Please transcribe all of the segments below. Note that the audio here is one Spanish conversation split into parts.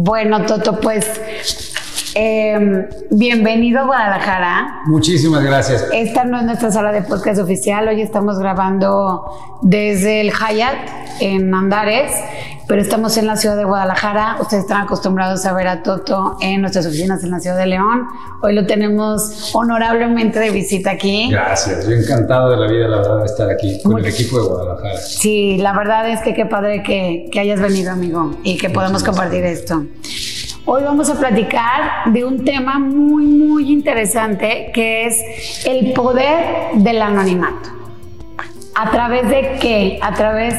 Bueno, Toto, pues eh, bienvenido a Guadalajara. Muchísimas gracias. Esta no es nuestra sala de podcast oficial. Hoy estamos grabando desde el Hyatt en Andares, pero estamos en la ciudad de Guadalajara. Ustedes están acostumbrados a ver a Toto en nuestras oficinas en la ciudad de León. Hoy lo tenemos honorablemente de visita aquí. Gracias. Yo encantado de la vida, la verdad, de estar aquí con el equipo de Guadalajara. Sí, la verdad es que qué padre que, que hayas venido, amigo, y que podamos compartir esto. Hoy vamos a platicar de un tema muy, muy interesante que es el poder del anonimato. ¿A través de qué? A través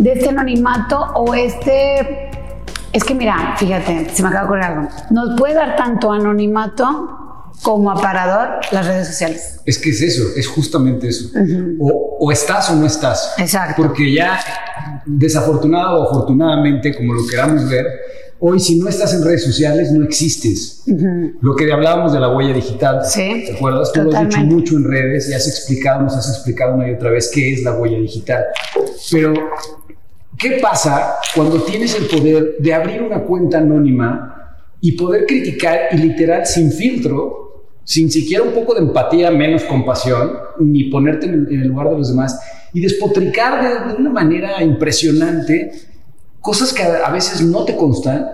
de este anonimato o este... Es que mira, fíjate, se me acaba de ocurrir algo. Nos puede dar tanto anonimato como aparador las redes sociales. Es que es eso, es justamente eso. o, o, estás o no estás. Exacto. Porque ya, desafortunado o afortunadamente, como lo queramos ver, Hoy, si no estás en redes sociales, no existes. Uh -huh. Lo que hablábamos de la huella digital, sí, ¿te acuerdas? Tú lo has dicho mucho en redes y has explicado, nos has explicado una y otra vez qué es la huella digital. Pero, ¿qué pasa cuando tienes el poder de abrir una cuenta anónima y poder criticar y literal sin filtro, sin siquiera un poco de empatía, menos compasión, ni ponerte en el, lugar de los demás y despotricar de, de una manera impresionante cosas que a veces no te constan,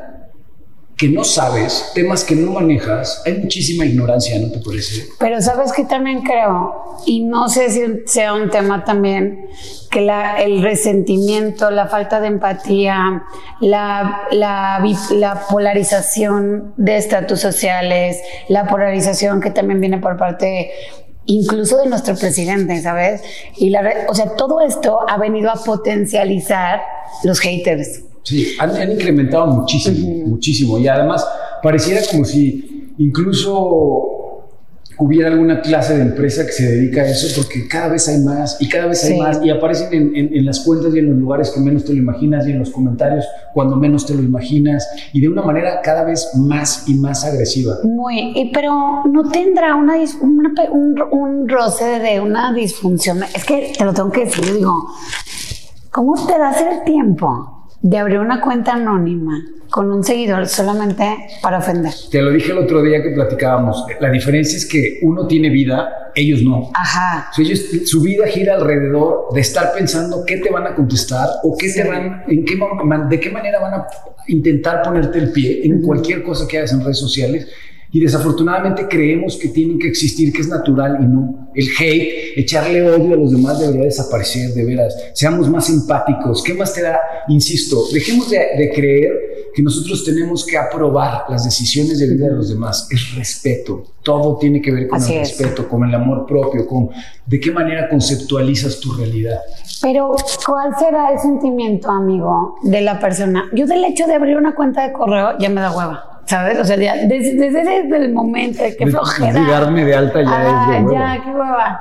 que no sabes, temas que no manejas, hay muchísima ignorancia, ¿no te parece? Pero sabes que también creo, y no sé si sea un tema también, que la, el resentimiento, la falta de empatía, la, la, la polarización de estatus sociales, la polarización que también viene por parte incluso de nuestro presidente, ¿sabes? Y la, o sea, todo esto ha venido a potencializar los haters. Sí, han, han incrementado muchísimo, uh -huh. muchísimo. Y además pareciera como si incluso hubiera alguna clase de empresa que se dedica a eso, porque cada vez hay más y cada vez hay sí. más y aparecen en, en, en, las cuentas y en los lugares que menos te lo imaginas y en los comentarios cuando menos te lo imaginas y de una manera cada vez más y más agresiva. Muy, pero no tendrá una, una un, un roce de una disfunción. Es que te lo tengo que decir, digo, ¿cómo te das el tiempo de abrir una cuenta anónima con un seguidor solamente para ofender. Te lo dije el otro día que platicábamos. La diferencia es que uno tiene vida, ellos no. Ajá. Ellos, su vida gira alrededor de estar pensando qué te van a contestar o qué sí. te van, en qué, de qué manera van a intentar ponerte el pie en uh -huh. cualquier cosa que hagas en redes sociales. Y desafortunadamente creemos que tienen que existir, que es natural y no. El hate, echarle odio a los demás debería desaparecer, de veras. Seamos más empáticos. ¿Qué más te da? Insisto, dejemos de, de creer que nosotros tenemos que aprobar las decisiones de vida de los demás. Es respeto. Todo tiene que ver con Así el es. respeto, con el amor propio, con de qué manera conceptualizas tu realidad. Pero, ¿cuál será el sentimiento, amigo, de la persona? Yo del hecho de abrir una cuenta de correo ya me da hueva. ¿Sabes? O sea, desde, desde, desde el momento, qué flojera. Darme de alta ya ah, es de. Ya, qué hueva.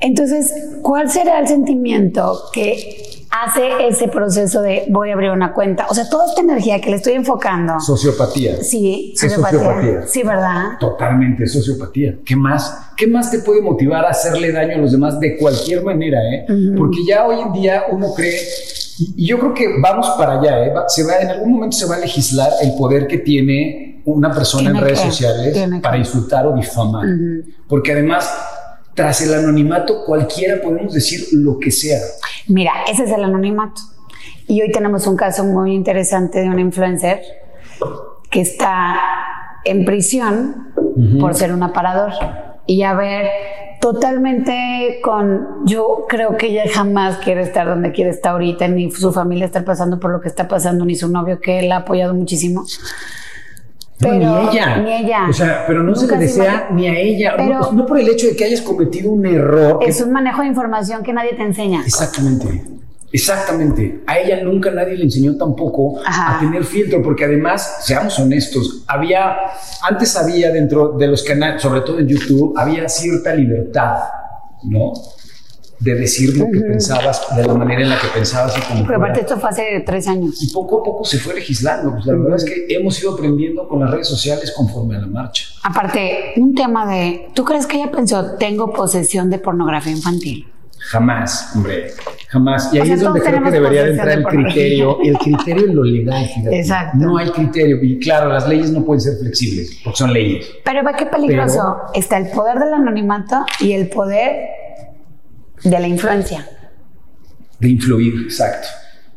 Entonces, ¿cuál será el sentimiento que hace ese proceso de voy a abrir una cuenta? O sea, toda esta energía que le estoy enfocando. Sociopatía. Sí, sociopatía. sociopatía. Sí, ¿verdad? Totalmente, sociopatía. ¿Qué más? ¿Qué más te puede motivar a hacerle daño a los demás de cualquier manera? ¿eh? Uh -huh. Porque ya hoy en día uno cree y yo creo que vamos para allá, ¿eh? se va, en algún momento se va a legislar el poder que tiene una persona ¿Tiene en redes que? sociales ¿Tiene para insultar o difamar. Uh -huh. Porque además, tras el anonimato, cualquiera podemos decir lo que sea. Mira, ese es el anonimato. Y hoy tenemos un caso muy interesante de una influencer que está en prisión uh -huh. por ser un aparador. Y a ver, totalmente con, yo creo que ella jamás quiere estar donde quiere estar ahorita, ni su familia estar pasando por lo que está pasando, ni su novio que la ha apoyado muchísimo. Pero, no, ni ella. Ni ella. O sea, pero no Nunca se le desea se ni a ella. Pero, no, no, por el hecho de que hayas cometido un error. Es que... un manejo de información que nadie te enseña. Exactamente. Exactamente. A ella nunca nadie le enseñó tampoco Ajá. a tener filtro, porque además, seamos honestos, había, antes había dentro de los canales, sobre todo en YouTube, había cierta libertad, ¿no? De decir lo que uh -huh. pensabas, de la manera en la que pensabas y como. Pero aparte, esto fue hace tres años. Y poco a poco se fue legislando. Pues la uh -huh. verdad es que hemos ido aprendiendo con las redes sociales conforme a la marcha. Aparte, un tema de. ¿Tú crees que ella pensó, tengo posesión de pornografía infantil? Jamás, hombre. Jamás. Y ahí es donde creo que debería de entrar el criterio, el criterio en lo legal, fíjate. Exacto. No hay criterio. Y claro, las leyes no pueden ser flexibles, porque son leyes. Pero ve qué peligroso. Está el poder del anonimato y el poder de la influencia. De influir, exacto.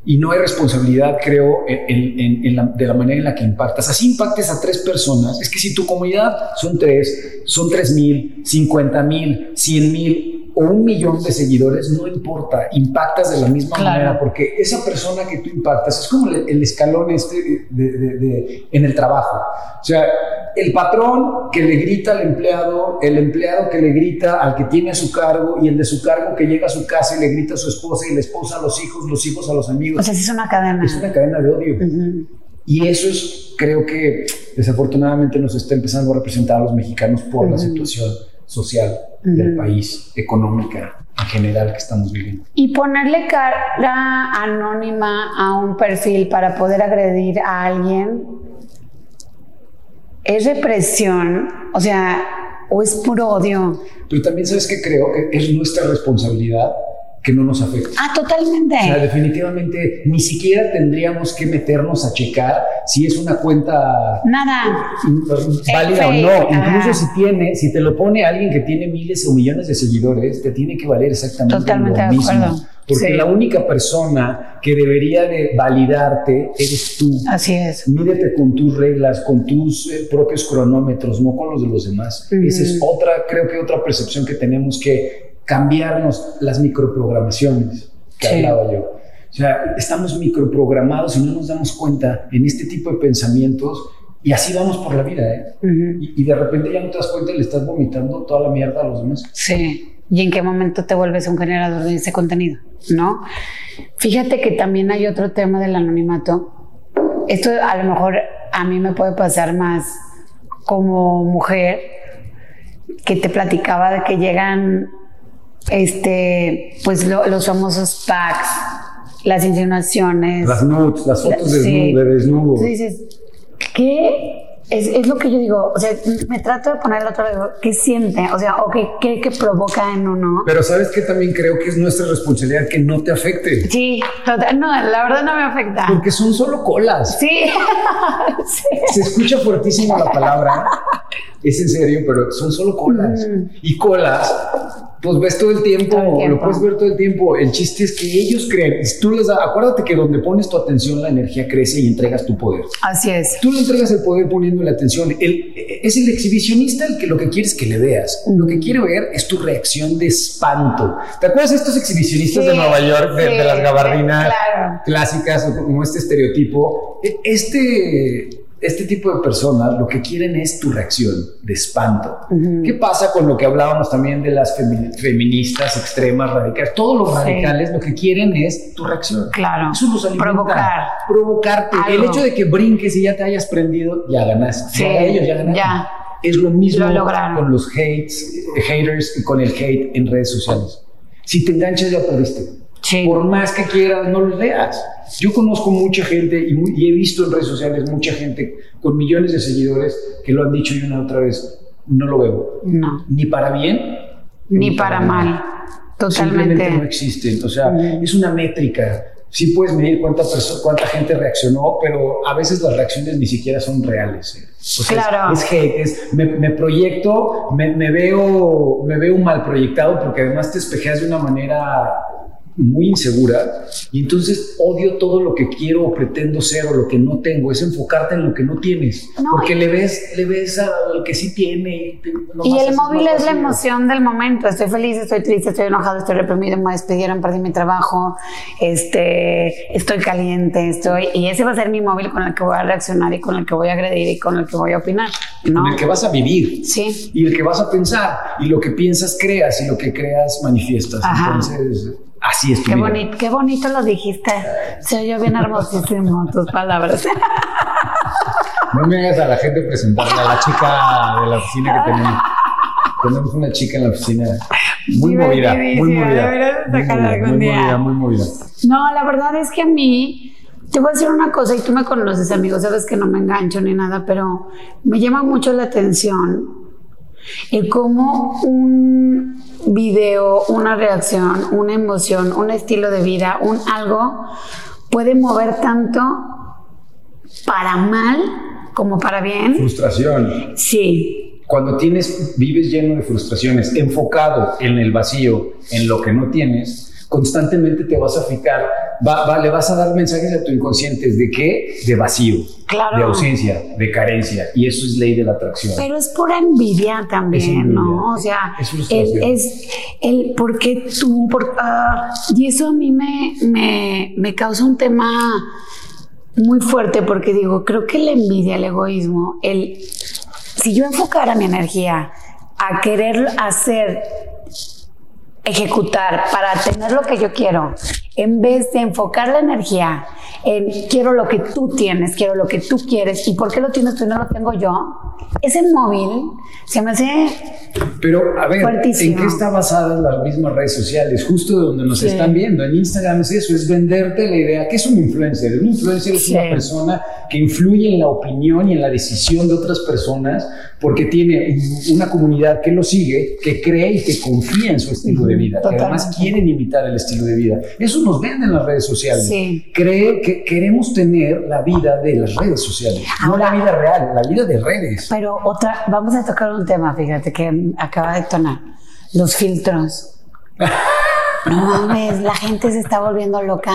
Y no hay responsabilidad, creo, en, de la manera en la que impactas. Así impactes a tres personas. Es que si tu comunidad son tres, son tres mil, cincuenta mil, cien mil, o un millón de seguidores, no importa, impactas de la misma manera, porque esa persona que tú impactas es como el, escalón este de, en el trabajo. O sea, el patrón que le grita al empleado, el empleado que le grita al que tiene a su cargo y el de su cargo que llega a su casa y le grita a su esposa y la esposa a los hijos, los hijos a los amigos. O sea, es una cadena. Es una cadena de odio. Y eso es, creo que desafortunadamente nos está empezando a representar a los mexicanos por la situación social del país, económica en general que estamos viviendo. Y ponerle cara anónima a un perfil para poder agredir a alguien es represión, o sea, o es puro odio. Pero también sabes que creo que es nuestra responsabilidad que no nos afecta. Ah, totalmente. O sea, definitivamente ni siquiera tendríamos que meternos a checar si es una cuenta nada válida o no. Incluso si tiene, si te lo pone alguien que tiene miles o millones de seguidores, te tiene que valer exactamente totalmente lo mismo. Porque la única persona que debería de validarte eres tú. Así es. Mídete con tus reglas, con tus eh, propios cronómetros, no con los de los demás. Esa es otra, creo que otra percepción que tenemos que cambiarnos las microprogramaciones que hablaba yo. O sea, estamos microprogramados y no nos damos cuenta en este tipo de pensamientos y así vamos por la vida, ¿eh? y, de repente ya no te das cuenta y le estás vomitando toda la mierda a los demás. Sí. ¿Y en qué momento te vuelves un generador de ese contenido? ¿No? Fíjate que también hay otro tema del anonimato. Esto a lo mejor a mí me puede pasar más como mujer que te platicaba de que llegan este, pues los famosos packs, las insinuaciones. Las nudes, las fotos de, desnudo. Tú dices, ¿qué? Es, es, lo que yo digo, o sea, me trato de poner el otro lado, ¿qué siente? O sea, o qué, qué, provoca en uno. Pero ¿sabes qué? También creo que es nuestra responsabilidad que no te afecte. Sí, total, no, la verdad no me afecta. Porque son solo colas. Sí. Se escucha fuertísimo la palabra, es en serio, pero son solo colas. Y colas pues ves todo el, tiempo, lo puedes ver todo el tiempo. El chiste es que ellos creen, tú les da, acuérdate que donde pones tu atención la energía crece y entregas tu poder. Así es. Tú le entregas el poder poniendo la atención. El, es el exhibicionista el que lo que quiere es que le veas. Lo que quiere ver es tu reacción de espanto. ¿Te acuerdas de estos exhibicionistas de Nueva York, de, las gabardinas clásicas, como este estereotipo? E, este este tipo de personas lo que quieren es tu reacción de espanto. ¿Qué pasa con lo que hablábamos también de las feministas extremas, radicales? Todos los radicales lo que quieren es tu reacción. Claro. Eso los alimenta. Provocar. Provocarte. El hecho de que brinques y ya te hayas prendido, ya ganaste. Sí. Ya ellos ya ganaron. Ya. Es lo mismo con los hates, haters y con el hate en redes sociales. Si te enganchas ya perdiste. Por más que quieras, no los leas. Yo conozco mucha gente y, he visto en redes sociales mucha gente con millones de seguidores que lo han dicho y una otra vez. No lo veo. No. Ni para bien. Ni, para, mal. Totalmente. Simplemente no existen. O sea, es una métrica. Sí puedes medir cuánta, cuánta gente reaccionó, pero a veces las reacciones ni siquiera son reales. ¿eh? claro. Es, hate, es, me, proyecto, me, me, veo, me veo mal proyectado porque además te espejeas de una manera muy insegura y entonces odio todo lo que quiero o pretendo ser o lo que no tengo, es enfocarte en lo que no tienes, porque le ves le ves al que sí tiene. Y, el móvil es la emoción del momento, estoy feliz, estoy triste, estoy enojado, estoy reprimido, me despidieron, perdí mi trabajo, este, estoy caliente, estoy y ese va a ser mi móvil con el que voy a reaccionar y con el que voy a agredir y con el que voy a opinar. ¿no? Con el que vas a vivir. Sí. Y el que vas a pensar y lo que piensas creas y lo que creas manifiestas. Entonces Así es. qué, bonito, qué bonito lo dijiste. Se oyó bien hermosísimo tus palabras. No me hagas a la gente presentarle a la chica de la oficina que tenemos. Tenemos una chica en la oficina muy movida, muy movida. Muy movida, muy movida, muy movida. No, la verdad es que a mí te voy a decir una cosa y tú me conoces, amigo, sabes que no me engancho ni nada, pero me llama mucho la atención El cómo un video, una reacción, una emoción, un estilo de vida, un algo puede mover tanto para mal como para bien. Frustración. Sí. Cuando tienes, vives lleno de frustraciones, enfocado en el vacío, en lo que no tienes, constantemente te vas a fijar, le vas a dar mensajes a tu inconsciente de qué? De vacío, Claro. de ausencia, de carencia. Y eso es ley de la atracción. Pero es pura envidia también, envidia. ¿no? O sea, Es el, es el por qué tú, por, ah, y eso a mí me, me, me causa un tema muy fuerte porque digo, creo que la envidia, el egoísmo, el, si yo enfocara mi energía a querer hacer, ejecutar para tener lo que yo quiero, en vez de enfocar la energía en quiero lo que tú tienes, quiero lo que tú quieres, y por qué lo tienes tú y no lo tengo yo, ese móvil se me hace Pero a ver, Fuertísimo. ¿en qué está basadas las mismas redes sociales? Justo de donde nos Sí. están viendo. En Instagram es eso, es venderte la idea. ¿Qué es un influencer? Un influencer es Sí. una persona que influye en la opinión y en la decisión de otras personas porque tiene una comunidad que lo sigue, que cree y que confía en su estilo de vida, que además Totalmente. quieren imitar el estilo de vida. Eso nos vende en las redes sociales. Sí. Cree que queremos tener la vida de las redes sociales, no Ahora- la vida real, la vida de redes. Pero otra, vamos a tocar un tema, fíjate, que acaba de tonar. Los filtros. No mames, la gente se está volviendo loca.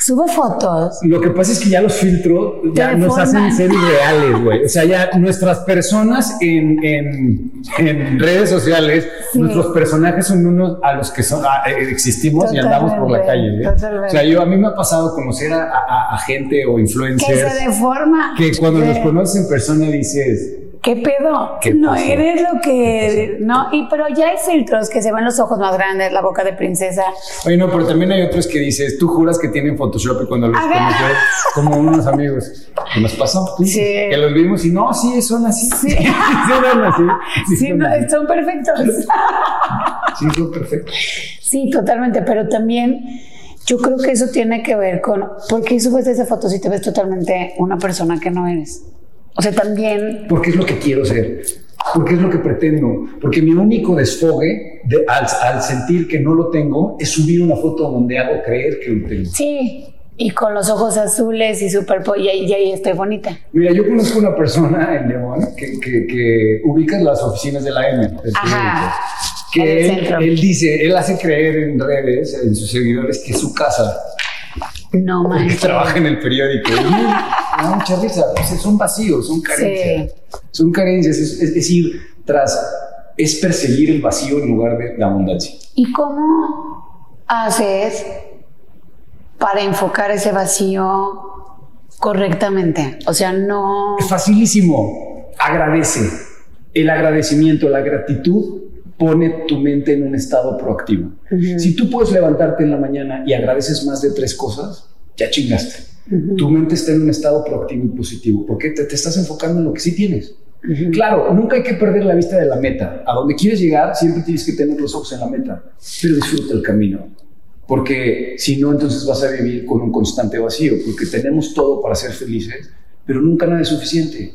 Sube fotos. Lo que pasa es que ya los filtros ya Te nos hacen ser irreales, güey. O sea, ya nuestras personas en, en- en redes sociales, Sí. nuestros personajes son unos a los que son, a- eh, existimos y andamos por la calle. ¿eh? O sea, yo a mí me ha pasado conocer a, a- a gente o Que influencers se deforma. que cuando los conoces en persona dices, ¿Qué pedo? ¿Qué no pasó? eres lo que. No, y pero ya hay filtros que se ven los ojos más grandes, la boca de princesa. oye, no, pero también hay otros que dices, tú juras que tienen Photoshop y cuando los conoces como unos amigos. ¿Qué nos pasó? Sí. Que los vimos y no, sí, son así. Sí. Sí, son así. Sí, son no, así. son perfectos. Sí, son perfectos. Sí, totalmente, pero también yo creo que eso tiene que ver con por qué subes esa foto si te ves totalmente una persona que no eres. O sea, también Porque es lo que quiero ser. Porque es lo que pretendo. Porque mi único desfogue de- al, al sentir que no lo tengo es subir una foto donde hago creer que lo tengo. sí, y con los ojos azules y súper po- y ahí, y ahí estoy bonita. Mira, yo conozco una persona en León que, que, que ubicas las oficinas de la M. Ajá. Que él, él dice, él hace creer en redes, en sus seguidores, que es su casa, No manches. trabaja en el periódico. Y me da mucha risa. Son vacíos, son carencias. Son carencias. Es, es decir, tras, es perseguir el vacío en lugar de la abundancia. ¿Y cómo haces para enfocar ese vacío correctamente? O sea, no. Es facilísimo. Agradece. El agradecimiento, la gratitud pone tu mente en un estado proactivo. Si tú puedes levantarte en la mañana y agradeces más de tres cosas, ya chingaste. Tu mente está en un estado proactivo y positivo porque te, te estás enfocando en lo que sí tienes. Claro, nunca hay que perder la vista de la meta. A donde quieres llegar, siempre tienes que tener los ojos en la meta, pero disfruta el camino. Porque si no, entonces vas a vivir con un constante vacío, porque tenemos todo para ser felices, pero nunca nada es suficiente.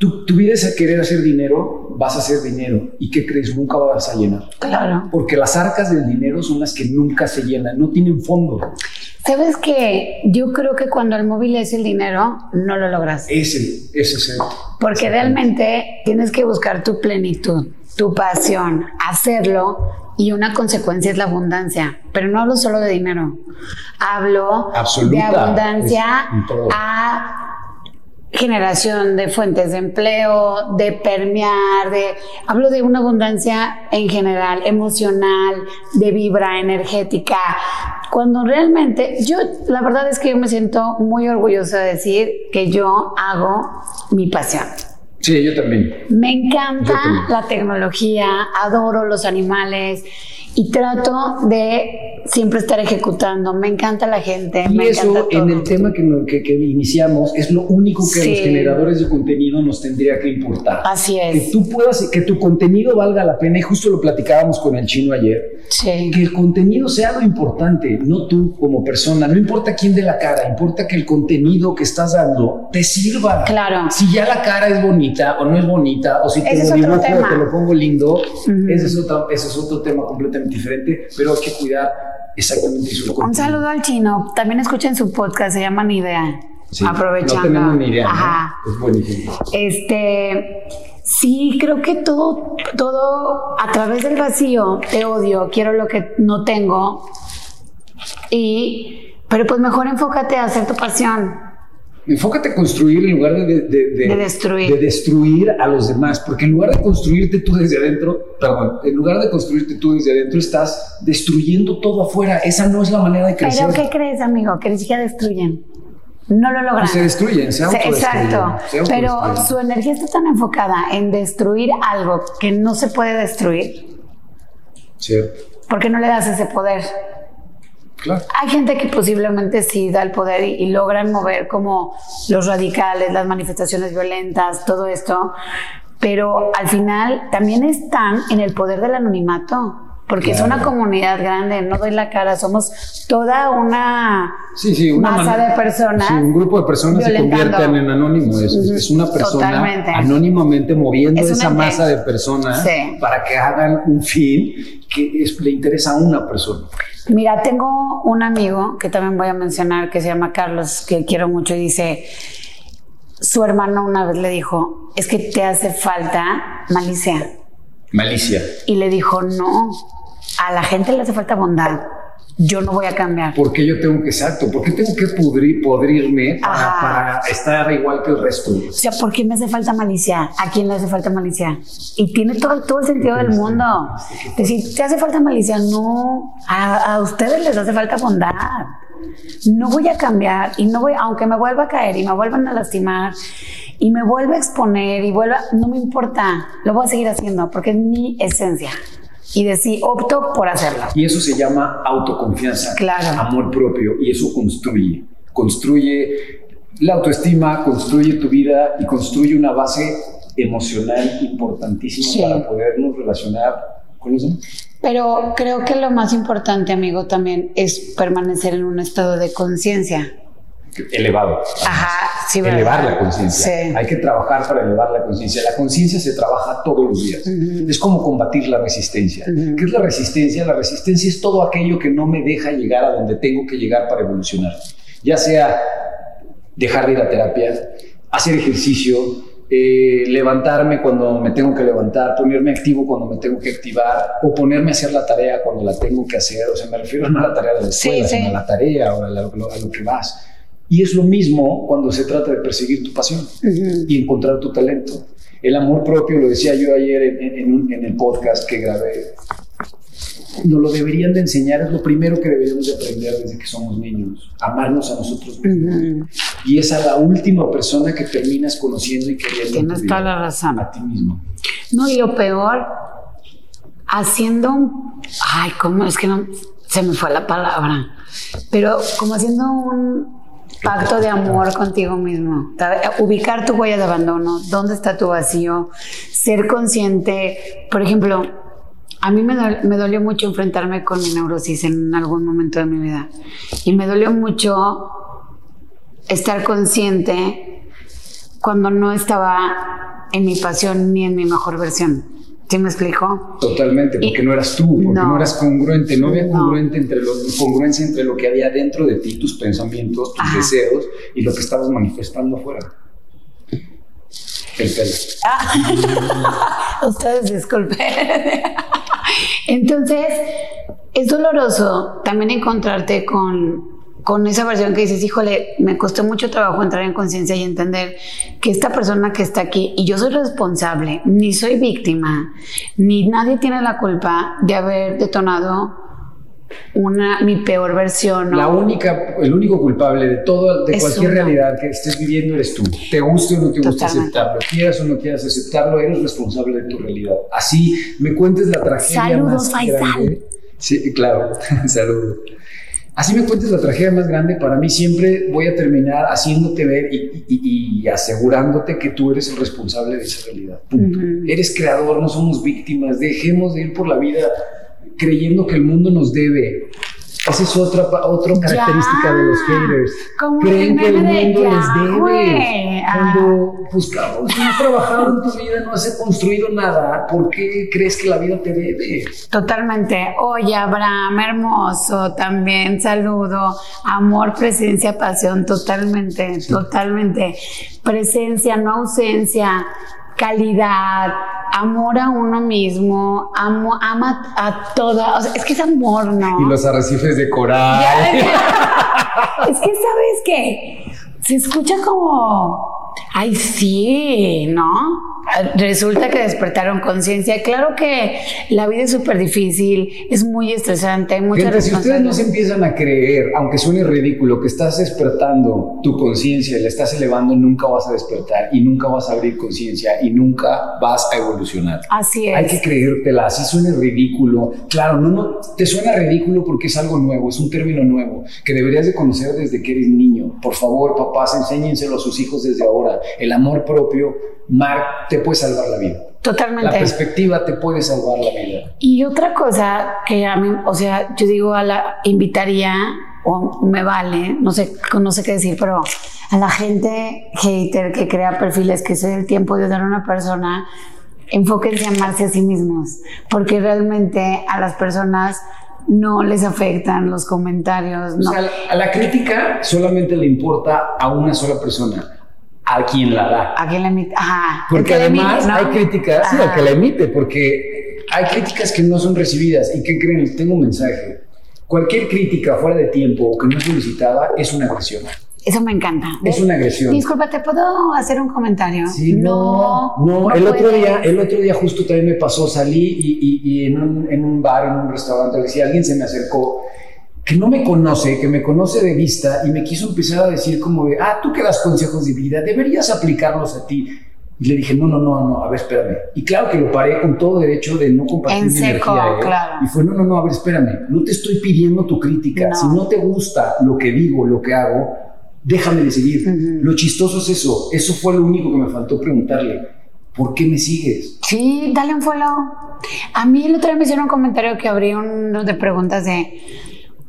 Tu, tu vida es querer hacer dinero, vas a hacer dinero. ¿Y qué crees? Nunca vas a llenar. Claro. Porque las arcas del dinero son las que nunca se llenan, no tienen fondo. ¿Sabes que Yo creo que cuando el móvil es el dinero, no lo logras. Ese, ese es el... Porque realmente tienes que buscar tu plenitud, tu pasión, hacerlo y una consecuencia es la abundancia. Pero no hablo solo de dinero, hablo Absoluta, de abundancia a generación de fuentes de empleo, de permear, de hablo de una abundancia en general, emocional, de vibra energética. Cuando realmente yo la verdad es que yo me siento muy orgullosa de decir que yo hago mi pasión. Sí, yo también. Me encanta también. la tecnología, adoro los animales y trato de siempre estar ejecutando. Me encanta la gente. Y me eso encanta todo. en el tema que, que- que iniciamos es lo único que Sí. los generadores de contenido nos tendría que importar. Así Que es. tú puedas, que tu contenido valga la pena, y justo lo platicábamos con el chino ayer, Sí. que el contenido sea lo importante, no tú como persona, no importa quién de la cara, importa que el contenido que estás dando te sirva. Claro. Si ya la cara es bonita o no es bonita, o si te lo dibujo te lo pongo lindo, Ujú. ese, es otro, ese es otro tema completamente diferente, pero hay que cuidar exactamente su contenido. Un saludo al chino. También escuchen su podcast, se llama Ni Idea. Sí, Aprovechando. No tenemos ni idea. ¿no? Ajá. Es buenísimo. Este, sí, creo que todo, todo a través del vacío, te odio, quiero lo que no tengo. Y, pero pues mejor enfócate a hacer tu pasión. Enfócate a construir en lugar de, de- de- De destruir. de destruir a los demás, porque en lugar de construirte tú desde adentro, perdón, en lugar de construirte tú desde adentro, estás destruyendo todo afuera. Esa no es la manera de crecer. Pero ¿qué crees, amigo? Que siquiera destruyen. No lo logran. Se destruyen, se autodestruyen. Exacto. se Pero su energía está tan enfocada en destruir algo que no se puede destruir. Cierto. ¿Por qué no le das ese poder? Hay gente que posiblemente sí da el poder y, y logran mover como los radicales, las manifestaciones violentas, todo esto, pero al final también están en el poder del anonimato, porque es una comunidad grande, no doy la cara, somos toda una Sí, sí, una masa de personas. Sí, un grupo de personas se convierten en anónimo. Es, una persona totalmente. anónimamente moviendo Es esa masa de personas para que hagan un fin que es- le interesa a una persona. Mira, tengo un amigo que también voy a mencionar que se llama Carlos, que quiero mucho y dice, su hermano una vez le dijo, es que te hace falta malicia. Malicia. Y le dijo, no, a la gente le hace falta bondad. Yo no voy a cambiar. ¿Por qué yo tengo que, exacto, por qué tengo que pudrir, podrirme para, para estar igual que el resto? O sea, ¿por qué me hace falta malicia? ¿A quién le hace falta malicia? Y tiene todo, todo el sentido del mundo. Decir, ¿te hace falta malicia? No, a, a ustedes les hace falta bondad. No voy a cambiar y no voy, aunque me vuelva a caer y me vuelvan a lastimar y me vuelva a exponer y vuelva, no me importa, lo voy a seguir haciendo porque es mi esencia. Y decir, opto por hacerlo. Y eso se llama autoconfianza, Claro. amor propio, y eso construye. Construye la autoestima, construye tu vida y construye una base emocional importantísima Sí. para podernos relacionar con demás. Pero creo que lo más importante, amigo, también es permanecer en un estado de conciencia. Elevado. Ajá, sí, ¿verdad? elevar la conciencia. Sí. Hay que trabajar para elevar la conciencia. La conciencia se trabaja todos los días. Es como combatir la resistencia. Ujú. ¿Qué es la resistencia? La resistencia es todo aquello que no me deja llegar a donde tengo que llegar para evolucionar. Ya sea dejar de ir a terapia, hacer ejercicio, eh, levantarme cuando me tengo que levantar, ponerme activo cuando me tengo que activar o ponerme a hacer la tarea cuando la tengo que hacer. O sea, me refiero no a la tarea de la Sí, escuela, sí. sino a la tarea o a, la- a lo que vas. Y es lo mismo cuando se trata de perseguir tu pasión Ujú. y encontrar tu talento. El amor propio, lo decía yo ayer en, en- un- en el podcast que grabé, nos lo deberían de enseñar, es lo primero que deberíamos de aprender desde que somos niños, amarnos a nosotros mismos. Ujú. Y es a la última persona que terminas conociendo y queriendo. Tienes toda la razón. A ti mismo. No, y lo peor, haciendo un. Ay, ¿cómo? Es que no. Se me fue la palabra. Pero como haciendo un pacto de amor contigo mismo. Ubicar tu huella de abandono. ¿Dónde está tu vacío? Ser consciente. Por ejemplo, a mí me, me dolió mucho enfrentarme con mi neurosis en algún momento de mi vida. Y me dolió mucho estar consciente cuando no estaba en mi pasión ni en mi mejor versión. ¿Sí me explico? Totalmente, porque Y- no eras tú, porque no. no. eras congruente, no había No. congruente entre lo, congruencia entre lo que había dentro de ti, tus pensamientos, tus Ajá. deseos y lo que estabas manifestando afuera. El pelo. Ah, ustedes disculpen. Entonces, es doloroso también encontrarte con, con esa versión que dices, híjole, me costó mucho trabajo entrar en conciencia y entender que esta persona que está aquí, y yo soy responsable, ni soy víctima, ni nadie tiene la culpa de haber detonado una, mi peor versión. ¿no? La única, el único culpable de todo, de Es cualquier realidad que estés viviendo eres tú. Te guste o no te guste Totalmente. aceptarlo, quieras o no quieras aceptarlo, eres responsable de tu realidad. Así me cuentes la tragedia Saludos, más Faisal. grande. Sí, claro. Saludos. Así me cuentes la tragedia más grande, para mí siempre voy a terminar haciéndote ver y, asegurándote que tú eres el responsable de esa realidad. Eres creador, no somos víctimas. Dejemos de ir por la vida creyendo que el mundo nos debe. Esa es otra, otra característica de los haters. Creen que el mundo les debe. Cuando, pues cabrón, si no has trabajado en tu vida, no has construido nada, ¿por qué crees que la vida te debe? Totalmente. Oye, Abraham, hermoso, también saludo. Amor, presencia, pasión, totalmente, totalmente. Presencia, no ausencia calidad, amor a uno mismo, amo, ama a toda, o sea, es que es amor, ¿no? Y los arrecifes de coral. es que, ¿sabes qué? Se escucha como, ay, sí, ¿no? resulta que despertaron conciencia. Claro que la vida es súper difícil, es muy estresante, hay mucha Gente, Si ustedes no se empiezan a creer, aunque suene ridículo, que estás despertando tu conciencia, la estás elevando, nunca vas a despertar y nunca vas a abrir conciencia y nunca vas a evolucionar. Así es. Hay que creértela, así suene ridículo. Claro, no, no, te suena ridículo porque es algo nuevo, es un término nuevo que deberías de conocer desde que eres niño. Por favor, papás, enséñenselo a sus hijos desde ahora. El amor propio, Mark, te puede salvar la vida. Totalmente. La perspectiva te puede salvar la vida. Y otra cosa que a mí, o sea, yo digo a la invitaría o me vale, no sé, no sé qué decir, pero a la gente hater que crea perfiles que es el tiempo de dar a una persona, enfóquense a amarse a sí mismos, porque realmente a las personas no les afectan los comentarios. O sea, a la crítica solamente le importa a una sola persona a quien la da. A quien la emite. Ajá. Porque además hay críticas, sí, al que la emite, porque hay críticas que no son recibidas. ¿Y qué creen? Tengo un mensaje. Cualquier crítica fuera de tiempo o que no es solicitada es una agresión. Eso me encanta. Es una agresión. Disculpa, ¿te puedo hacer un comentario? Sí, no. No, el, otro día, el otro día justo también me pasó, salí y, y, en, un, en, un, bar, en un restaurante, decía, alguien se me acercó que no me conoce, que me conoce de vista y me quiso empezar a decir como de, ah, tú que das consejos de vida, deberías aplicarlos a ti. Y le dije, no, no, no, no, a ver, espérame. Y claro que lo paré con todo derecho de no compartir en mi seco, energía. ¿eh? Claro. Y fue, no, no, no, a ver, espérame, no te estoy pidiendo tu crítica. Si no te gusta lo que digo, lo que hago, déjame de seguir. Lo chistoso es eso. Eso fue lo único que me faltó preguntarle. ¿Por qué me sigues? Sí, dale un follow. A mí el otro día me hicieron un comentario que abrí uno de preguntas de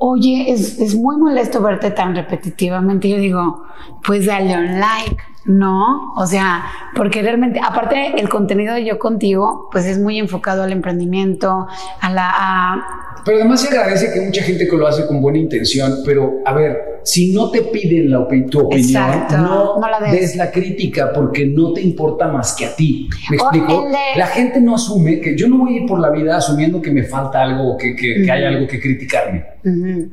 oye, es, es, muy molesto verte tan repetitivamente. Yo digo, pues dale un like, ¿no? O sea, porque realmente, aparte, el contenido de Yo Contigo, pues es muy enfocado al emprendimiento, a la... Pero además se agradece que mucha gente que lo hace con buena intención, pero a ver, si no te piden la tu opinión, no, la des. la crítica porque no te importa más que a ti. ¿Me explico? La gente no asume que yo no voy a ir por la vida asumiendo que me falta algo o que, que, hay algo que criticarme.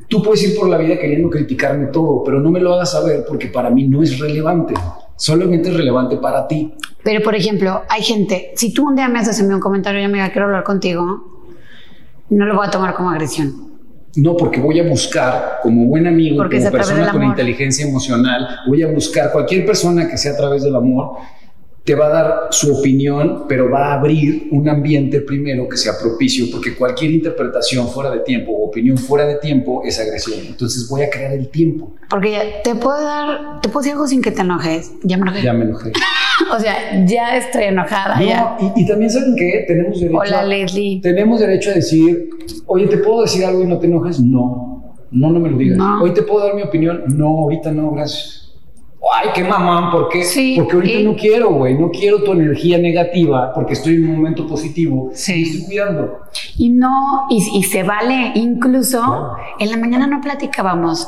Tú puedes ir por la vida queriendo criticarme todo, pero no me lo hagas saber porque para mí no es relevante. Solamente es relevante para ti. Pero, por ejemplo, hay gente, si tú un día me haces un comentario y me quiero hablar contigo, no lo voy a tomar como agresión. No, porque voy a buscar, como buen amigo, como persona con inteligencia emocional, voy a buscar cualquier persona que sea a través del amor, te va a dar su opinión, pero va a abrir un ambiente primero que sea propicio, porque cualquier interpretación fuera de tiempo o opinión fuera de tiempo es agresión. Entonces voy a crear el tiempo. Porque ya te puedo dar, te puedo decir algo sin que te enojes. Ya me enojé. Ya me enojé. o sea, ya estoy enojada. No, Y, también saben que tenemos derecho. Hola, Leslie. Tenemos derecho a decir, oye, ¿te puedo decir algo y no te enojes? No. No, no me lo digas. Hoy te puedo dar mi opinión. No, ahorita no, gracias ay, qué mamán, ¿por qué? porque ahorita no quiero, güey, no quiero tu energía negativa porque estoy en un momento positivo sí. estoy cuidando. Y no, y, se vale, incluso en la mañana no platicábamos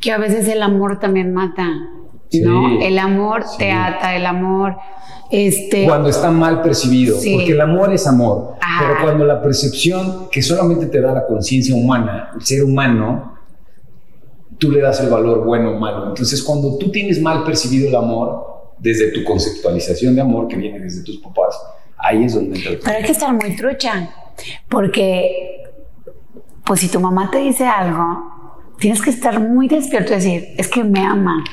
que a veces el amor también mata, ¿no? El amor te ata, el amor... Este, cuando está mal percibido, porque el amor es amor, pero cuando la percepción que solamente te da la conciencia humana, el ser humano, tú le das el valor bueno o malo. Entonces, cuando tú tienes mal percibido el amor, desde tu conceptualización de amor que viene desde tus papás, ahí es donde entra Pero hay que estar muy trucha, porque, pues si tu mamá te dice algo, tienes que estar muy despierto y decir, es que me ama.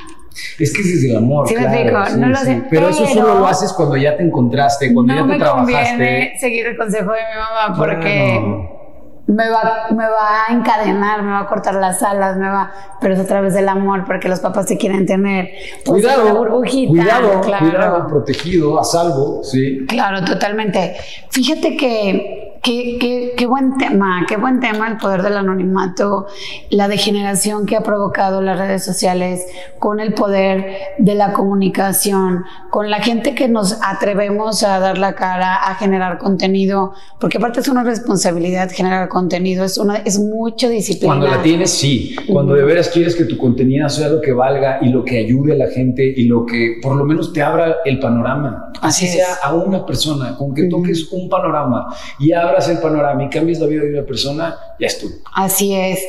Es que es desde el amor. Sí, claro, no lo sé, pero, eso solo lo haces cuando ya te encontraste, cuando ya te trabajaste. No me conviene seguir el consejo de mi mamá porque me va, me va a encadenar, me va a cortar las alas, me va, pero es a través del amor, porque los papás te quieren tener. Pues, cuidado, burbujita, cuidado, claro. cuidado, protegido, a salvo, sí. Claro, totalmente. Fíjate que Qué, buen tema, qué buen tema el poder del anonimato, la degeneración que ha provocado las redes sociales con el poder de la comunicación, con la gente que nos atrevemos a dar la cara, a generar contenido, porque aparte es una responsabilidad generar contenido, es, una, es mucho disciplina. Cuando la tienes, sí. Cuando de veras quieres que tu contenido sea lo que valga y lo que ayude a la gente y lo que por lo menos te abra el panorama, así, sea a una persona, con que toques un panorama y abra el panorama y cambies la vida de una persona, ya es tú. Así es.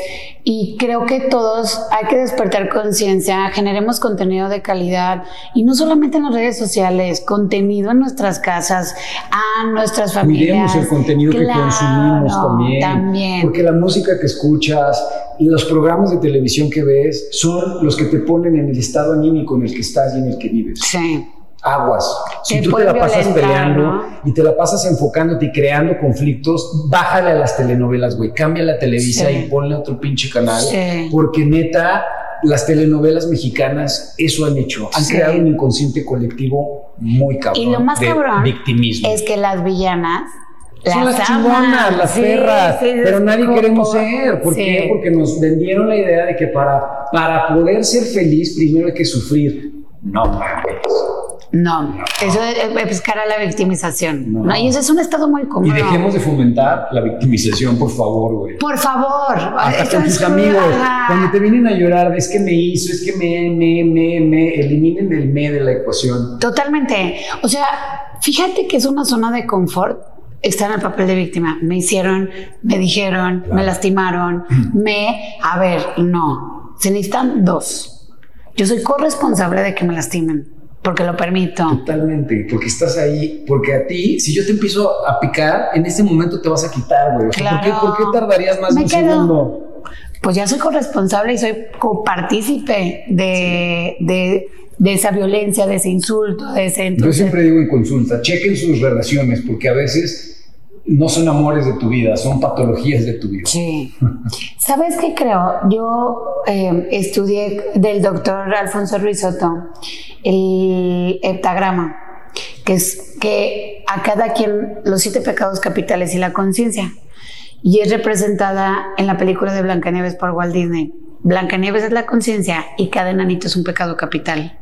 Y creo que todos hay que despertar conciencia, generemos contenido de calidad y no solamente en las redes sociales, contenido en nuestras casas, a nuestras familias. Cuidemos el contenido que consumimos también, también. Porque la música que escuchas, los programas de televisión que ves son los que te ponen en el estado anímico en el que estás y en el que vives. Sí aguas. Si tú te la pasas peleando y te la pasas enfocándote y creando conflictos, bájale a las telenovelas, güey. Cambia la televisa y ponle otro pinche canal. Porque neta, las telenovelas mexicanas eso han hecho. Han creado un inconsciente colectivo muy cabrón. Y lo más de cabrón victimismo. es que las villanas son las chingonas, las perras, pero nadie queremos ser. ¿Por qué? Porque nos vendieron la idea de que para, para poder ser feliz primero hay que sufrir. No mames. No, eso es cara a la victimización. No. y eso es un estado muy común. Y dejemos de fomentar la victimización, por favor, güey. Por favor. Hasta con tus amigos. Cuando te vienen a llorar, es que me hizo, es que me, me, me, me. Eliminen el me de la ecuación. Totalmente. O sea, fíjate que es una zona de confort estar en el papel de víctima. Me hicieron, me dijeron, me lastimaron, me. A ver, no. Se necesitan dos. Yo soy corresponsable de que me lastimen porque lo permito. Totalmente, porque estás ahí, porque a ti, si yo te empiezo a picar, en este momento te vas a quitar, güey. claro. ¿por, qué, tardarías más de un segundo? Pues ya soy corresponsable y soy copartícipe de, de, de, esa violencia, de ese insulto, de ese... Yo siempre digo en consulta, chequen sus relaciones, porque a veces no son amores de tu vida, son patologías de tu vida. Sí. ¿Sabes qué creo? Yo eh, estudié del doctor Alfonso Ruizotto el heptagrama, que es que a cada quien los siete pecados capitales y la conciencia. Y es representada en la película de Blancanieves por Walt Disney. Blancanieves es la conciencia y cada enanito es un pecado capital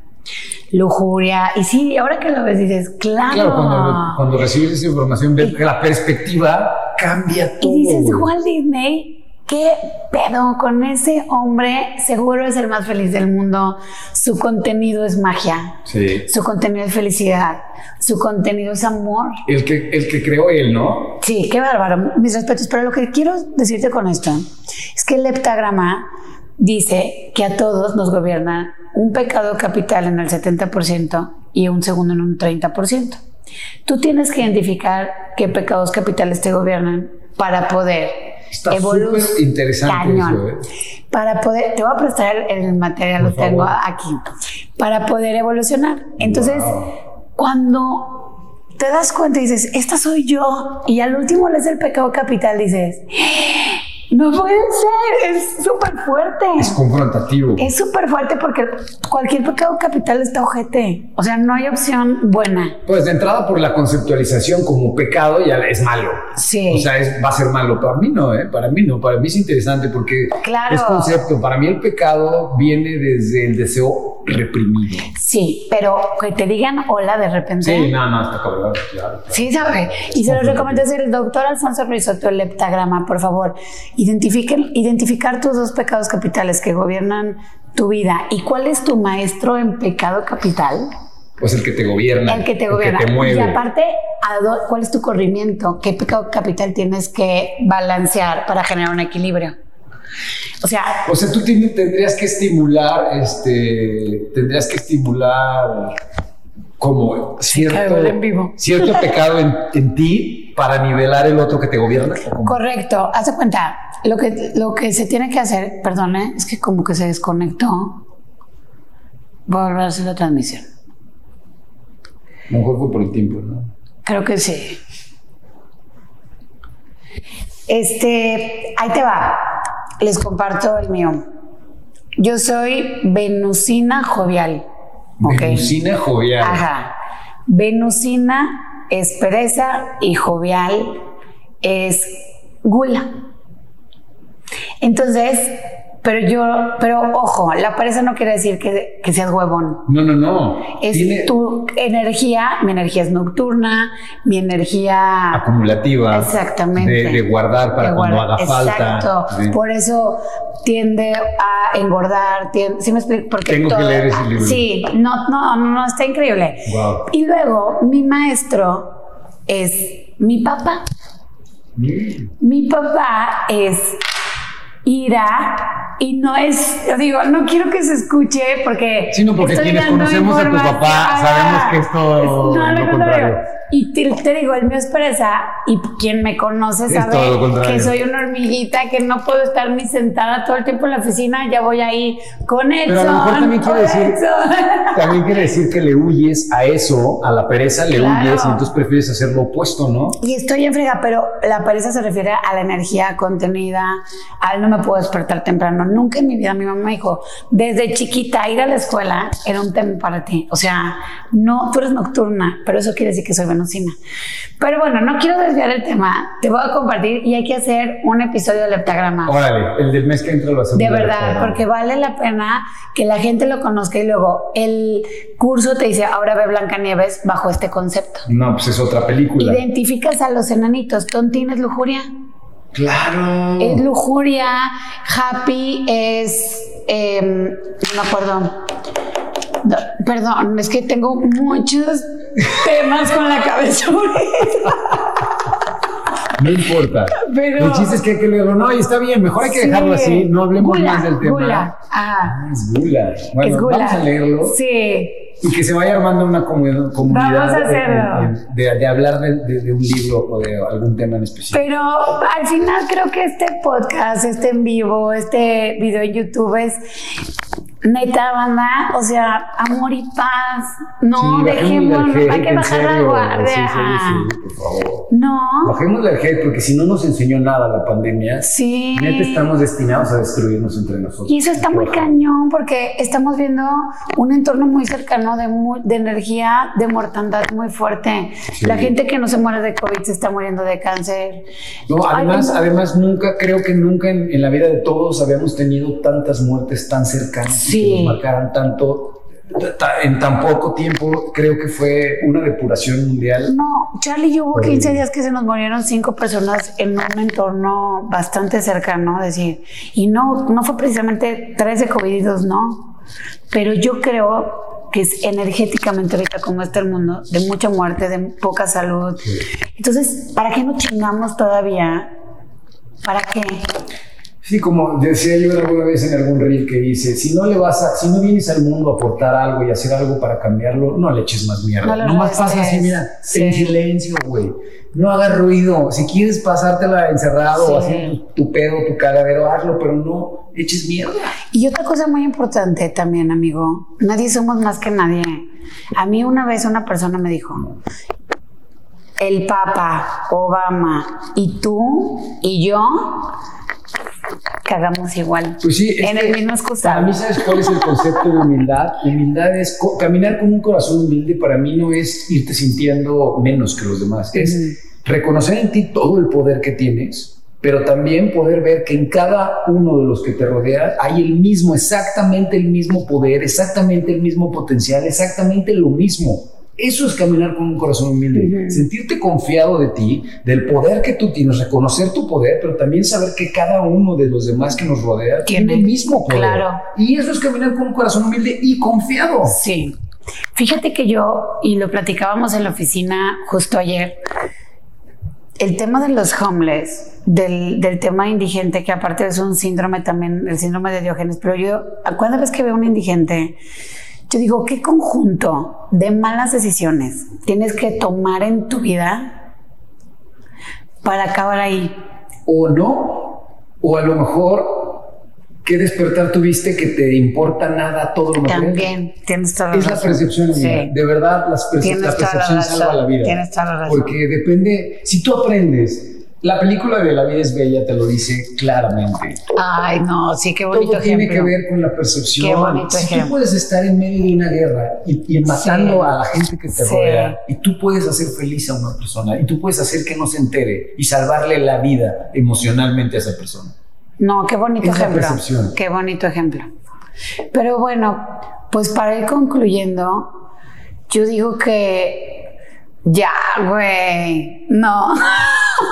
lujuria. Y sí, ahora que lo ves dices, claro. Claro, cuando, recibes esa información, ves que la perspectiva cambia todo. Y dices, Walt Disney, qué pedo con ese hombre, seguro es el más feliz del mundo. Su contenido es magia. Sí. Su contenido es felicidad. Su contenido es amor. El que, el que creó él, ¿no? Sí, qué bárbaro. Mis respetos. Pero lo que quiero decirte con esto es que el heptagrama dice que a todos nos gobierna un pecado capital en el 70% y un segundo en un 30%. Tú tienes que identificar qué pecados capitales te gobiernan para poder evolucionar. interesante ¿eh? Para poder, te voy a prestar el material, lo tengo aquí, para poder evolucionar. Entonces, cuando te das cuenta y dices, esta soy yo, y al último lees el pecado capital, dices, no puede ser, es súper fuerte. Es confrontativo. Es súper fuerte porque cualquier pecado capital está ojete. O sea, no hay opción buena. Pues de entrada por la conceptualización como pecado ya es malo. Sí. O sea, va a ser malo. Para mí no, ¿eh? Para mí no. Para mí es interesante porque claro. es concepto. Para mí el pecado viene desde el deseo reprimido. Sí, pero que te digan hola de repente. Sí, nada más, está cabrón, claro, Sí, sabe. Y se lo recomiendo decir el doctor Alfonso Risotto, el leptagrama, por favor. Identificar tus dos pecados capitales que gobiernan tu vida. ¿Y cuál es tu maestro en pecado capital? Pues el que te gobierna. El que te gobierna. te mueve. Y aparte, ¿cuál es tu corrimiento? ¿Qué pecado capital tienes que balancear para generar un equilibrio? O sea, o sea, tú tendrías que estimular, este, tendrías que estimular como cierto, cierto pecado en, ti para nivelar el otro que te gobierna. Correcto. Haz de cuenta, lo que, lo que se tiene que hacer, perdón, es que como que se desconectó. Voy a volver a hacer la transmisión. A lo mejor fue por el tiempo, ¿no? Creo que sí. Este, ahí te va. Les comparto el mío. Yo soy venusina jovial. Venusina jovial. Ajá. Venusina es pereza y jovial es gula. Entonces, pero yo, pero ojo, la pereza no quiere decir que, que seas huevón. No, no, no. Es Tiene tu energía, mi energía es nocturna, mi energía acumulativa. Exactamente. De, de guardar para de cuando guardar. haga falta. Exacto. Sí. Por eso tiende a engordar. Tiende, ¿Sí me explico? Porque Tengo que leer ese libro. Sí, no, no, no, no, está increíble. Wow. Y luego, mi maestro es mi papá. Mm. Mi papá es ira y no es, yo digo, no quiero que se escuche porque... Sí, no, porque estoy quienes conocemos a tu papá sabemos que es todo No, lo contrario. Y te, te digo, el mío es pereza y quien me conoce sabe que soy una hormiguita, que no puedo estar ni sentada todo el tiempo en la oficina, ya voy ahí con Edson. Pero a lo mejor también quiere decir-. También quiere decir que le huyes a eso, a la pereza, le Claro. huyes y entonces prefieres hacer lo opuesto, ¿no? Y estoy en frega, pero la pereza se refiere a la energía contenida, al no me puedo despertar temprano. Nunca en mi vida mi mamá me dijo, desde chiquita ir a la escuela era un tema para ti. O sea, no, tú eres nocturna, pero eso quiere decir que soy venusina. Pero bueno, no quiero desviar el tema, te voy a compartir y hay que hacer un episodio del heptagrama. Órale, el del mes que entra lo hacemos. De de verdad, porque vale la pena que la gente lo conozca y luego el curso te dice, ahora ve Blancanieves bajo este concepto. No, pues es otra película. Identificas a los enanitos. Tontín es lujuria. Claro. Es lujuria. Happy es. em, no me acuerdo. No, perdón, es que tengo muchos temas con la cabeza. No importa. Pero- El chiste es que hay que leerlo. No, y está bien, mejor hay que Sí. dejarlo así. No hablemos Gula, más del tema. Gula. Ajá. Ah, es gula. Bueno, es gula. vamos a leerlo. Sí. Y que se vaya armando una comunidad, comunidad Vamos a hacerlo. de, de hablar de, de- de un libro o de algún tema en específico. Pero al final creo que este podcast, este en vivo, este video en YouTube es neta banda, o sea, amor y paz. No, Sí, dejemos, hay que bajar la guardia. Sí, sí, sí, por favor. No, Bajémosle al hate porque si no nos enseñó nada la pandemia, sí. neta estamos destinados a destruirnos entre nosotros. Y eso está muy cañón porque estamos viendo un entorno muy cercano de, mu- de energía, de mortandad muy fuerte. La gente que no se muere de COVID se está muriendo de cáncer. No, además, Ay, además nunca, creo que nunca en, en la vida de todos habíamos tenido tantas muertes tan cercanas Sí. que nos marcaran tanto ta- en tan poco tiempo. Creo que fue una depuración mundial. No, Charlie, yo hubo Horrible. 15 días que se nos murieron cinco personas en un entorno bastante cercano, es decir, y no, no fue precisamente 13 COVID y dos, no, pero yo creo que es energéticamente ahorita como está el mundo, de mucha muerte, de poca salud. Entonces, ¿para qué nos chingamos todavía? ¿Para qué? Sí, como decía yo alguna vez en algún reel que dice, si no le vas a, si no vienes al mundo a aportar algo y hacer algo para cambiarlo, no le eches más mierda. No le No más pasa así, mira, Sí. en silencio, güey. No hagas ruido. Si quieres pasártela encerrado o haciendo tu, tu pedo, tu cagadero, hazlo, pero no eches mierda. Y otra cosa muy importante también, amigo, nadie somos más que nadie. A mí una vez una persona me dijo, el Papa, Obama y tú y yo cagamos igual. Pues sí, en que el mismo excusado. Para mí, ¿sabes cuál es el concepto de humildad? Humildad es co- caminar con un corazón humilde. Para mí no es irte sintiendo menos que los demás. Es reconocer en ti todo el poder que tienes, pero también poder ver que en cada uno de los que te rodea hay el mismo, exactamente el mismo poder, exactamente el mismo potencial, exactamente lo mismo. Eso es caminar con un corazón humilde, sentirte confiado de ti, del poder que tú tienes, reconocer tu poder, pero también saber que cada uno de los demás que nos rodea tiene, Tiene, el mismo poder. claro. Y eso es caminar con un corazón humilde y confiado. Sí. Fíjate que yo, y lo platicábamos en la oficina justo ayer, el tema de los homeless, del, del tema indigente, que aparte es un síndrome también, el síndrome de Diógenes, pero yo, cada vez que veo un indigente, yo digo, ¿qué conjunto de malas decisiones tienes que tomar en tu vida para acabar ahí? O no, o a lo mejor qué despertar tuviste que te importa nada todo lo material. También tienes toda la Es la percepción. Sí. De verdad, las perce- la la percepción razón. salva la vida. Tienes toda la razón. Porque depende, si tú aprendes La película de La vida es bella te lo dice claramente. Ay, no, sí, qué bonito Todo tiene que ver con la percepción. Qué bonito si ejemplo. tú puedes estar en medio de una guerra y, y matando Sí. a la gente que te Sí. rodea, y tú puedes hacer feliz a una persona, y tú puedes hacer que no se entere y salvarle la vida emocionalmente a esa persona. No, qué bonito Es la ejemplo. percepción. Qué bonito ejemplo. Pero bueno, pues para ir concluyendo, yo digo que ya, güey, no.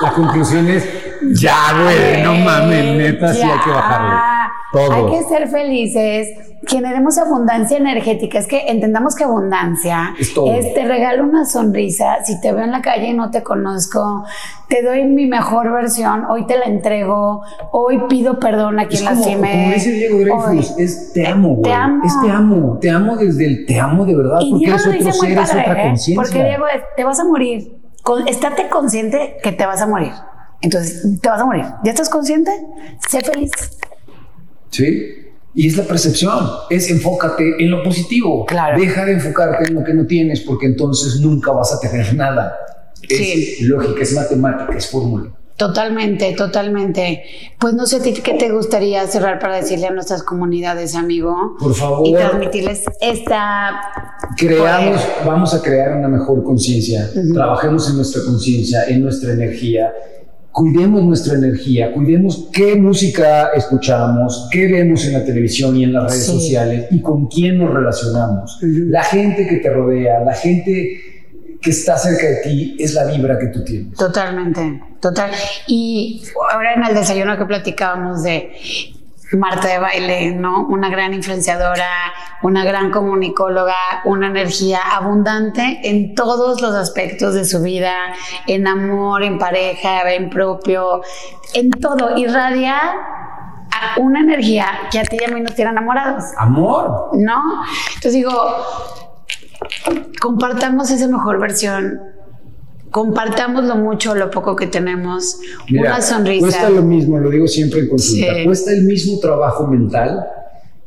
La conclusión es, ya, güey, no mames, neta, sí hay que bajarle. Todo. Hay que ser felices, generemos abundancia energética. Es que entendamos que abundancia Es todo. te regalo una sonrisa. Si te veo en la calle y no te conozco, te doy mi mejor versión. Hoy te la entrego. Hoy pido perdón a Es quien como, lastimé. como dice Diego Dreyfus, Hoy. es te amo, güey. Te amo. Es te amo. Te amo desde el te amo de verdad, Y porque eres otro ser, es otra ¿eh? conciencia. Porque Diego es, te vas a morir. Con- estate consciente que te vas a morir. Entonces, te vas a morir. ¿Ya estás consciente? Sé feliz. Sí. Y es la percepción, es enfócate en lo positivo. Claro. Deja de enfocarte en lo que no tienes, porque entonces nunca vas a tener nada. Es Sí. lógica, es matemática, es fórmula. Totalmente, totalmente. Pues no sé a ti qué te gustaría cerrar para decirle a nuestras comunidades, amigo. Por favor. Y transmitirles esta. Creamos, vamos a crear una mejor conciencia. Trabajemos en nuestra conciencia, en nuestra energía. Cuidemos nuestra energía, cuidemos qué música escuchamos, qué vemos en la televisión y en las redes Sí. sociales y con quién nos relacionamos. La gente que te rodea, la gente que está cerca de ti es la vibra que tú tienes. Totalmente, total. Y ahora en el desayuno que platicábamos de Marta de baile, ¿no? Una gran influenciadora, una gran comunicóloga, una energía abundante en todos los aspectos de su vida, en amor, en pareja, en propio, en todo. Irradia una energía que a ti y a mí nos tiene enamorados. Amor. ¿no? Entonces digo, compartamos esa mejor versión, compartamos lo mucho o lo poco que tenemos, Mira, una sonrisa. Cuesta lo mismo, lo digo siempre en consulta. Sí. Cuesta el mismo trabajo mental.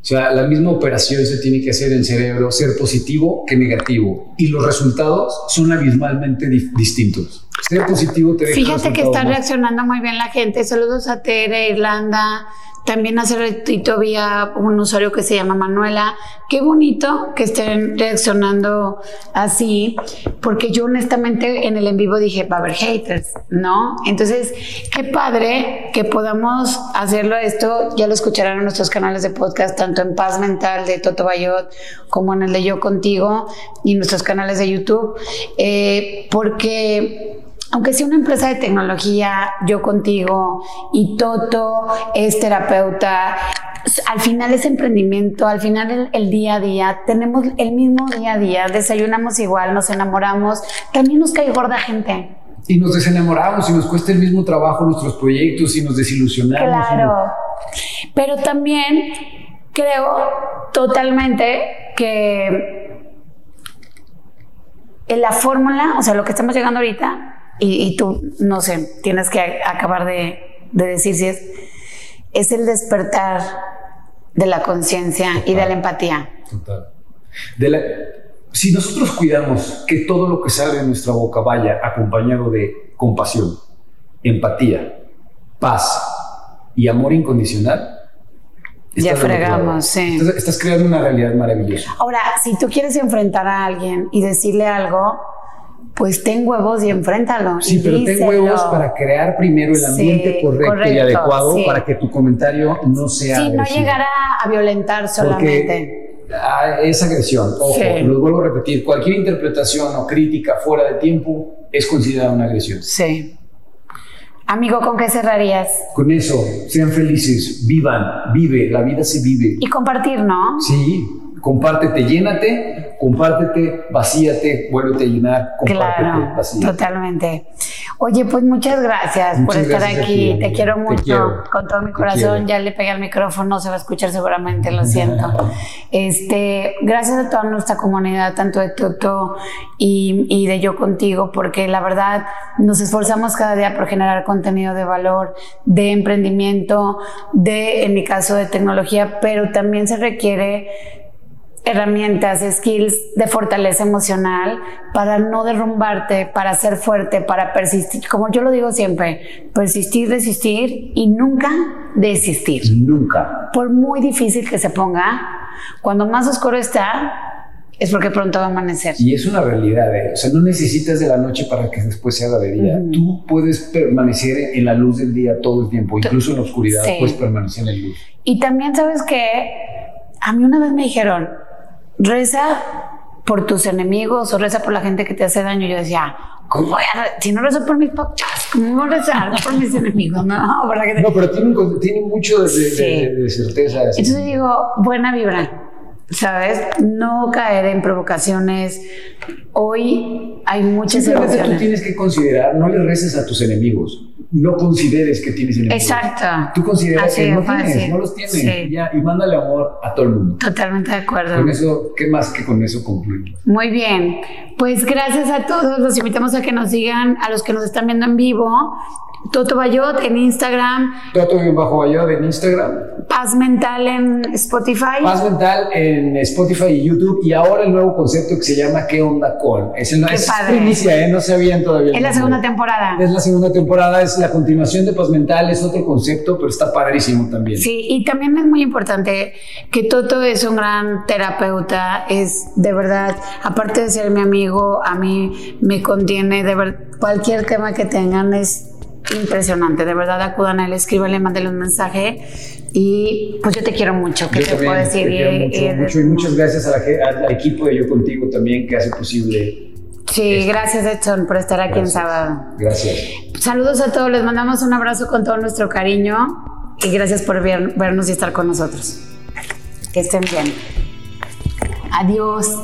O sea, la misma operación se tiene que hacer en cerebro, ser positivo que negativo. Y los resultados son abismalmente di- distintos. Ser positivo te deja Fíjate que está más- reaccionando muy bien la gente. Saludos a Tere, Irlanda. También hace ratito había un usuario que se llama Manuela. Qué bonito que estén reaccionando así, porque yo honestamente en el en vivo dije, va a haber haters, ¿no? Entonces, qué padre que podamos hacerlo esto. Ya lo escucharán en nuestros canales de podcast, tanto en Paz Mental de Toto Bayot como en el de Yo Contigo y nuestros canales de YouTube, eh, porque aunque sea una empresa de tecnología, yo contigo y Toto es terapeuta, al final es emprendimiento, al final el, el día a día, tenemos el mismo día a día, desayunamos igual, nos enamoramos, también nos cae gorda gente. Y nos desenamoramos y nos cuesta el mismo trabajo nuestros proyectos y nos desilusionamos. Claro, pero también creo totalmente que en la fórmula, o sea, lo que estamos llegando ahorita, y, y tú, no sé, tienes que acabar de, de decir si es, es el despertar de la conciencia y de la empatía. Total. De la- si nosotros cuidamos que todo lo que sale de nuestra boca vaya acompañado de compasión, empatía, paz y amor incondicional, Ya fregamos, sí. Estás, estás creando una realidad maravillosa. Ahora, si tú quieres enfrentar a alguien y decirle algo, pues ten huevos y enfréntalo. Sí, y pero ten díselo. huevos para crear primero el Sí, ambiente correcto, y correcto, adecuado sí. para que tu comentario no sea Sí, no agresivo. llegar a, a violentar solamente. Porque ah, es agresión. Ojo, Sí. lo vuelvo a repetir. Cualquier interpretación o crítica fuera de tiempo es considerada una agresión. Sí. Amigo, ¿con qué cerrarías? Con eso, sean felices, vivan, vive, la vida se vive. Y compartir, ¿no? Sí, compártete, llénate, compártete, vacíate, vuélvete a llenar, compártete, Claro, vacíate. totalmente. Oye, pues muchas gracias por estar gracias aquí. ti, Te quiero Te mucho, quiero. con todo mi corazón. Ya le pegué al micrófono, se va a escuchar seguramente, lo siento. Este, gracias a toda nuestra comunidad, tanto de Toto y, y de Yo Contigo, porque la verdad nos esforzamos cada día por generar contenido de valor, de emprendimiento, de, en mi caso, de tecnología, pero también se requiere herramientas, skills de fortaleza emocional para no derrumbarte, para ser fuerte, para persistir. Como yo lo digo siempre, persistir, resistir y nunca desistir. Nunca. Por muy difícil que se ponga, cuando más oscuro está, es porque pronto va a amanecer. Y es una realidad, ¿eh? o sea, no necesitas de la noche para que después se haga de día. Tú puedes permanecer en la luz del día todo el tiempo, incluso en la oscuridad puedes permanecer en la luz. Y también sabes que a mí una vez me dijeron, reza por tus enemigos o reza por la gente que te hace daño. Yo decía, ¿cómo voy a Si no rezo por mis papás, ¿cómo voy a rezar por mis enemigos? No, no pero tiene, tiene mucho de, de certeza. Entonces digo, buena vibra ¿sabes? No caer en provocaciones. Hoy hay muchas Simplemente tú tienes que considerar, no le reces a tus enemigos. No consideres que tienes enemigos. Exacto. Tú consideras que no tienes, no los tienes. y mándale amor a todo el mundo. Totalmente de acuerdo. Con eso, ¿qué más que con eso concluimos? Muy bien. Pues gracias a todos. Los invitamos a que nos sigan, a los que nos están viendo en vivo. Toto Bayot en Instagram. Toto bajo Bayot en Instagram. Paz Mental en Spotify. Paz Mental en Spotify y YouTube. Y ahora el nuevo concepto que se llama ¿Qué onda con? Es, el, es inicia, ¿eh? no sabían todavía. Es la segunda temporada. Es la segunda temporada, es la continuación de Paz Mental, es otro concepto, pero está padrísimo también. Sí, y también es muy importante que Toto es un gran terapeuta, es de verdad, aparte de ser mi amigo, a mí me contiene de ver cualquier tema que tengan es impresionante. De verdad, acudan a él, escríbale, mándale un mensaje. Y pues yo te quiero mucho, que te puedo decir. y, mucho, y muchas gracias al equipo de Yo Contigo también que hace posible. Sí, gracias Edson por estar aquí en sábado. Gracias. Saludos a todos, les mandamos un abrazo con todo nuestro cariño y gracias por vernos y estar con nosotros. Que estén bien. Adiós.